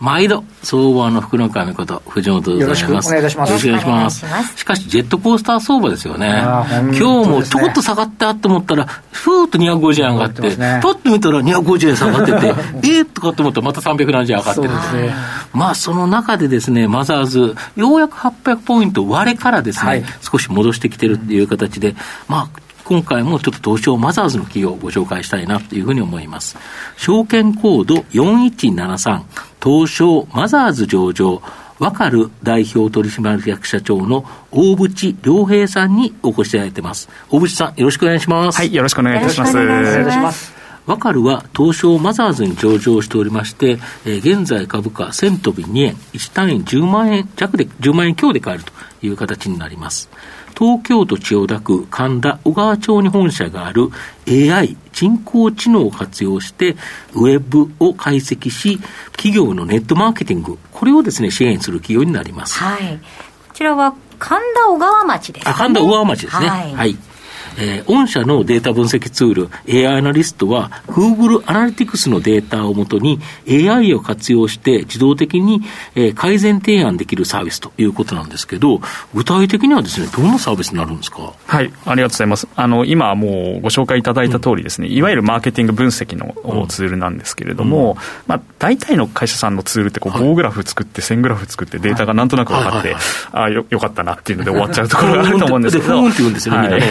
毎度、相場の福の神こと、藤本でございます。よろしくお願いいたします。よろしくお願いします。しかし、ジェットコースター相場ですよね。今日もちょこっと下がったと思ったら、ふーっと250円上がって、パッと見たら250円下がってて、えーとかと思ったらまた370円上がってるんですね。まあ、その中でですね、マザーズ、ようやく800ポイント割れからですね、少し戻してきてるっていう形で、まあ、今回もちょっと東証マザーズの企業をご紹介したいなというふうに思います。証券コード4173、東証マザーズ上場、わかる代表取締役社長の大渕良平さんにお越しいただいてます。大渕さん、よろしくお願いします。はい、よろしくお願いいたします。お願いします。わかるは東証マザーズに上場しておりまして、えー、現在株価1000飛び2円、1単位10万円弱で、10万円強で買えるという形になります。東京都千代田区神田小川町に本社がある AI 人工知能を活用してウェブを解析し企業のネットマーケティングこれをですね支援する企業になります。はい。こちらは神田小川町ですね。神田小川町ですね。はい、はいえー、御社のデータ分析ツール、AI アナリストは、Google アナリティクスのデータをもとに、AI を活用して自動的に、えー、改善提案できるサービスということなんですけど、具体的にはですね、どんなサービスになるんですか？はい、ありがとうございます。あの、今もうご紹介いただいた通りですね、うん、いわゆるマーケティング分析のツールなんですけれども、うん、まあ、大体の会社さんのツールってこう、棒グラフ作って、線グラフ作って、データがなんとなく分かって、ああ、よよかったなっていうので終わっちゃうところがあると思うんですけど、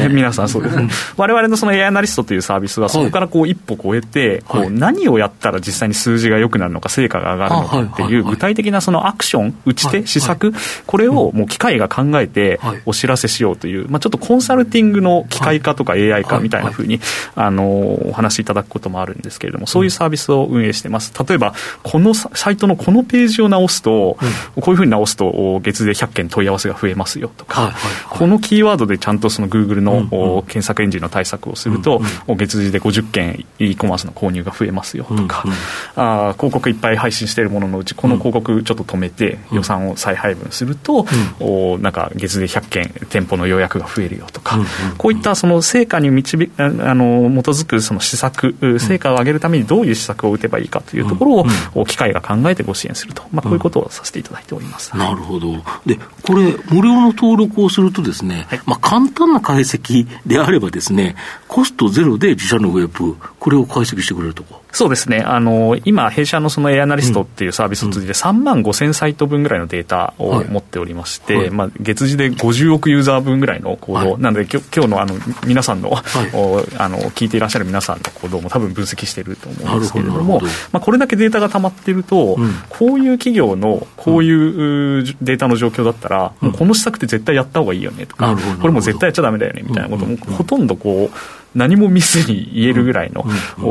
皆さんそうですね。我々のその AI アナリストというサービスは、そこからこう一歩超えて、こう何をやったら実際に数字が良くなるのか、成果が上がるのかっていう、具体的なそのアクション、打ち手、施策、これをもう機械が考えてお知らせしようという、まあ、ちょっとコンサルティングの機械化とか AI 化みたいなふうに、あのお話しいただくこともあるんですけれども、そういうサービスを運営してます。例えば、このサイトのこのページを直すと、こういうふうに直すと、月で100件問い合わせが増えますよとか、このキーワードでちゃんとその Google の検索エンジンの対策をすると、うんうん、月次で50件 e コマースの購入が増えますよとか、うんうん、あ広告いっぱい配信しているもののうちこの広告ちょっと止めて予算を再配分すると、うん、おなんか月で100件店舗の予約が増えるよとか、うんうん、こういったその成果に導あの基づくその施策成果を上げるためにどういう施策を打てばいいかというところを、うん、機械が考えてご支援すると、まあ、こういうことをさせていただいております、なるほど。でこれ無料の登録をするとですね、はい、まあ、簡単な解析であればですねコストゼロで自社のウェブ、これを解析してくれるとか。そうですね、あの今、弊社のそのエアナリストっていうサービスを通じて、3万5000サイト分ぐらいのデータを持っておりまして、はい。はい、まあ、月次で50億ユーザー分ぐらいの行動、はい、なので、きょ今日のあの皆さんの,、あの、聞いていらっしゃる皆さんの行動も多分分析していると思うんですけれども、まあ、これだけデータが溜まっていると、うん、こういう企業のこういうデータの状況だったら、うん、もうこの施策って絶対やった方がいいよねとか、これも絶対やっちゃだめだよねみたいなことも、ほとんどこう、何も見ずに言えるぐらいの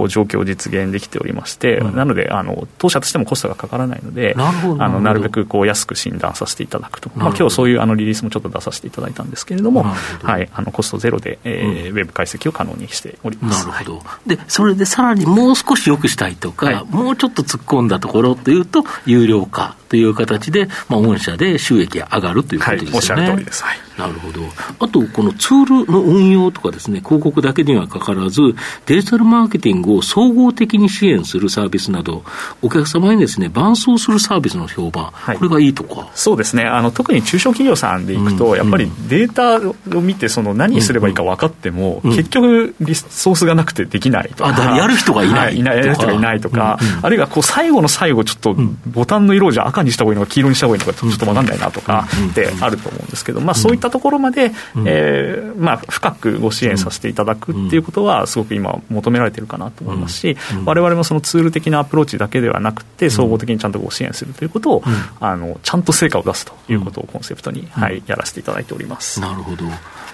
状況を実現できておりまして、なのであの、当社としてもコストがかからないので、あのなるべくこう安く診断させていただくと、まあ今日そういうあのリリースもちょっと出させていただいたんですけれども、はい、あのコストゼロで、えーウェブ解析を可能にしております。なるほど、でそれでさらにもう少しよくしたいとか、はい、もうちょっと突っ込んだところというと、有料化という形で、まあ、御社で収益が上がるということですね。はい、おっしゃる通りです。はい、なるほど。あと、このツールの運用とかですね、広告だけにはかからず、デジタルマーケティングを総合的に支援するサービスなど、お客様にですね、伴走するサービスの評判、はい、これがいいとか？そうですね。あの、特に中小企業さんでいくと、うん、やっぱりデータを見て、その何すればいいか分かっても、うん、結局、リソースがなくてできないとか。あ、やる人がいない。はい、いない、やる人がいないとか、うん。うん、あるいはこう、最後の最後、ちょっとボタンの色じゃ赤にした方がいいのか、黄色にした方がいいのか、ちょっと分かんないなとかってあると思うんですけど、まあ、そういったところまで、えーまあ、深くご支援させていただくっていうことは、すごく今、求められてるかなと思いますし、われわれもそのツール的なアプローチだけではなくて、総合的にちゃんとご支援するということを、あのちゃんと成果を出すということをコンセプトに、はい、やらせていただいております。なるほど。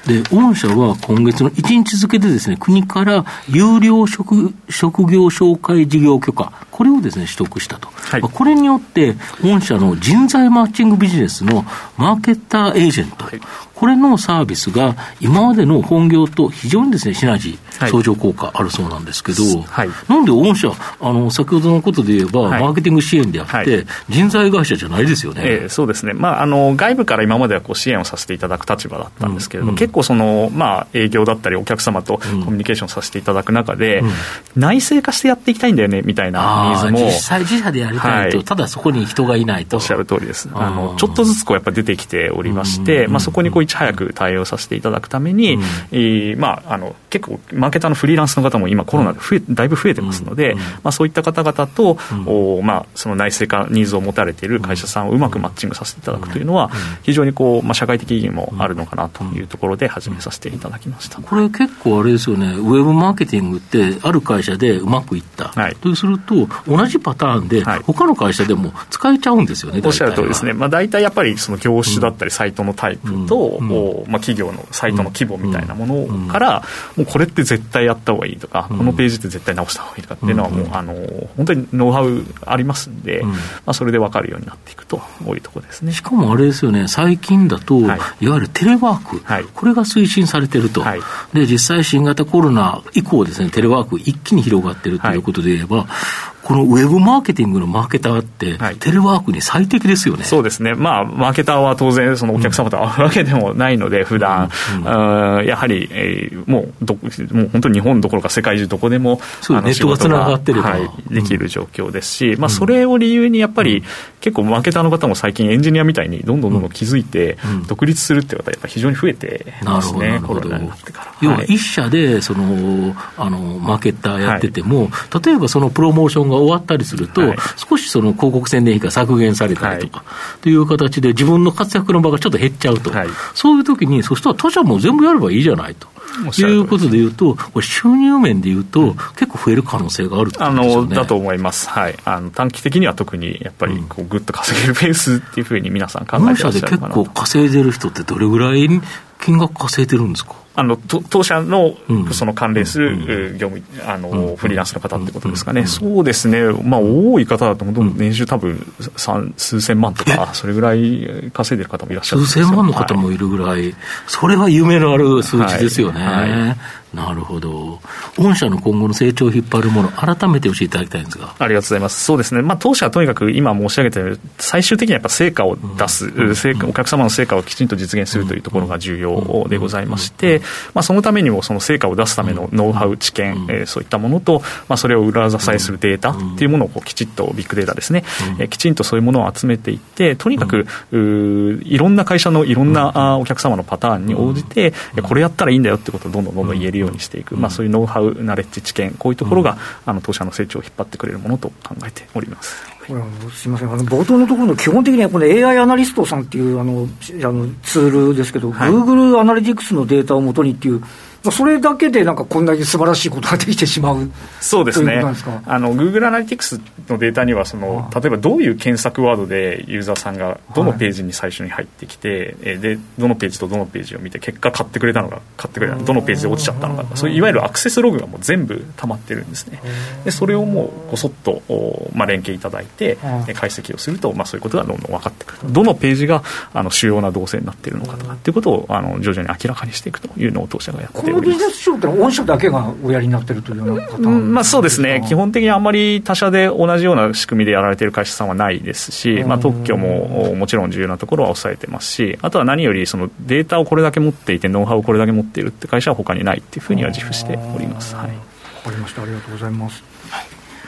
で、御社は今月の1日付でですね、国から有料職職業紹介事業許可、ここれをですね、取得したと。はい、これによって、御社の人材マッチングビジネスのマーケッターエージェント、はい、これのサービスが今までの本業と非常にですね、シナジー、相乗効果あるそうなんですけど、はい、なんで御社、あの、先ほどのことで言えば、マーケティング支援であって、人材会社じゃないですよね。えー、そうですね。まあ、あの、外部から今まではこう支援をさせていただく立場だったんですけれども、うん、結構その、まあ、営業だったりお客様とコミュニケーションさせていただく中で、うん、内製化してやっていきたいんだよね、みたいなニーズも。実際自社でやりたいと、はい、ただそこに人がいないと。おっしゃる通りです。あの、ちょっとずつこうやっぱ出てきておりまして、まあ、そこにこういち早く対応させていただくために、うん、えー、まあ、あの、結構、マーケターのフリーランスの方も今コロナで増え、だいぶ増えてますので、まあ、そういった方々と、おまあ、その内製化ニーズを持たれている会社さんをうまくマッチングさせていただくというのは、非常にこう、まあ、社会的意義もあるのかなというところで始めさせていただきました。これ結構あれですよね、ウェブマーケティングって、ある会社でうまくいった。はい、とすると、同じパターンで、他の会社でも使えちゃうんですよね、おっしゃる通りですね。まあ、大体やっぱり、その業種だったり、サイトのタイプと、まあ、企業のサイトの規模みたいなものから、もうこれって絶対やった方がいいとか、このページって絶対直した方がいいとかっていうのは、もう、あの、本当にノウハウありますんで、まあ、それで分かるようになっていくというところですね。しかもあれですよね、最近だと、い、わゆるテレワーク、これが推進されてると。で、実際新型コロナ以降ですね、テレワーク一気に広がってるということで言えば、このウェブマーケティングのマーケターって、テレワークに最適ですよね、そうですね、まあ、マーケターは当然、そのお客様と会うわけでもないので、普段、うん。うん、やはり、えー、もうど、もう本当に日本どころか世界中どこでも、ネットがつながってるはい、できる状況ですし、まあ、それを理由にやっぱり、結構マーケターの方も最近エンジニアみたいにどんどんどんどん気づいて、独立するっていう方やっぱ非常に増えてますね、コロナになってから。要は一社でそのあのマーケッターやってても、例えばそのプロモーションが終わったりすると、はい、少しその広告宣伝費が削減されたりとか、はい、という形で、自分の活躍の場がちょっと減っちゃうと、はい、そういう時に、そしたら他社も全部やればいいじゃないと。いうことでいうと、これ収入面でいうと、結構増える可能性があるってことですよね。だと思います。はい。あの短期的には特にやっぱりこうぐっと稼げるペースっていうふうに皆さん考えてらっしゃるかなで結構稼いでる人ってどれぐらい金額稼いでるんですか？あの当社のその関連する業務、あのフリーランスの方ってことですかね、そうですね、まあ、多い方だと、年収多分数千万とか、それぐらい稼いでる方もいらっしゃる数千万の方もいるぐらい、それは夢のある数値ですよね。はいなるほど。御社の今後の成長を引っ張るもの、改めて教えていただきたいんですが。ありがとうございます。そうですね。まあ、当社はとにかく今申し上げたように、最終的にはやっぱ成果を出す、うん、成果、お客様の成果をきちんと実現するというところが重要でございまして、まあ、そのためにもその成果を出すためのノウハウ、知見、えー、そういったものと、まあ、それを裏支えするデータっていうものをこうきちっとビッグデータですね、えー、きちんとそういうものを集めていって、とにかく、ういろんな会社のいろんなあお客様のパターンに応じて、これやったらいいんだよってことをどんどんどんどん言えるようにしていく。まあそういうノウハウ、ナレッジ、知見、こういうところが、あの当社の成長を引っ張ってくれるものと考えております。これすみません、あの冒頭のところの基本的にはこの AI アナリストさんっていうあのあのツールですけど、はい、Google アナリティクスのデータをもとにっていう、それだけでなんかこんなに素晴らしいことができてしまう。そうですね、あの Google アナリティクスのデータにはその、例えばどういう検索ワードでユーザーさんがどのページに最初に入ってきて、はい、でどのページとどのページを見て、結果買ってくれたのか、買ってくれたどのページで落ちちゃったのか、そういういわゆるアクセスログがもう全部溜まってるんですね、でそれをもうこそっと、まあ、連携いただいて、解析をすると、まあ、そういうことがどんどん分かってくる、どのページがあの主要な動線になっているのかとかっていうことをあの徐々に明らかにしていくというのを当社がやっております。御社だけがおやりになってるというようなパターン、まあ、そうですね、基本的にあんまり他社で同じような仕組みでやられている会社さんはないですし、まあ、特許ももちろん重要なところは抑えてますし、あとは何よりそのデータをこれだけ持っていて、ノウハウをこれだけ持っているって会社は他にないっていうふうには自負しております。はい、かりましたありがとうございます。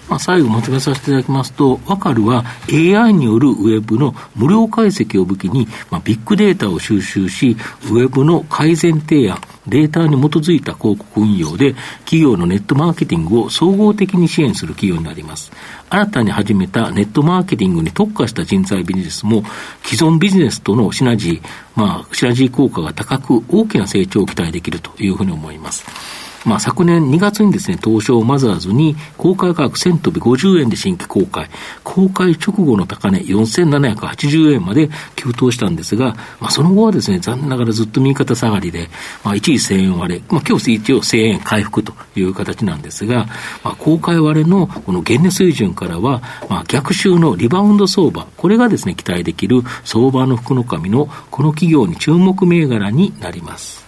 まあ、最後まとめさせていただきますと、わかるは AI によるウェブの無料解析を武器に、まあ、ビッグデータを収集し、ウェブの改善提案、データに基づいた広告運用で、企業のネットマーケティングを総合的に支援する企業になります。新たに始めたネットマーケティングに特化した人材ビジネスも、既存ビジネスとのシナジー、まあ、シナジー効果が高く、大きな成長を期待できるというふうに思います。まあ、昨年2月にですね、東証マザーズに公開価格1000飛び50円で新規公開、公開直後の高値4780円まで急騰したんですが、まあ、その後はですね、残念ながらずっと右肩下がりで、まあ、一時1000円割れ、まあ、今日一応1000円回復という形なんですが、まあ、公開割れのこの現値水準からは、まあ、逆襲のリバウンド相場、これがですね、期待できる相場の福の神のこの企業に注目銘柄になります。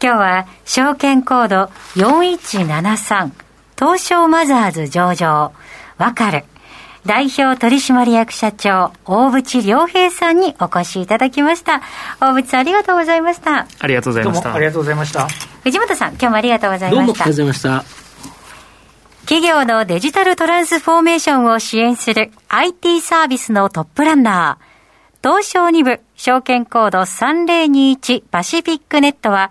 はい。今日は証券コード4173東証マザーズ上場。わかる。代表取締役社長大渕良平さんにお越しいただきました。大渕さんありがとうございました。ありがとうございました。ありがとうございました。藤本さん今日もありがとうございました。どうもありがとうございました。企業のデジタルトランスフォーメーションを支援する IT サービスのトップランナー。東証2部証券コード3021パシフィックネットは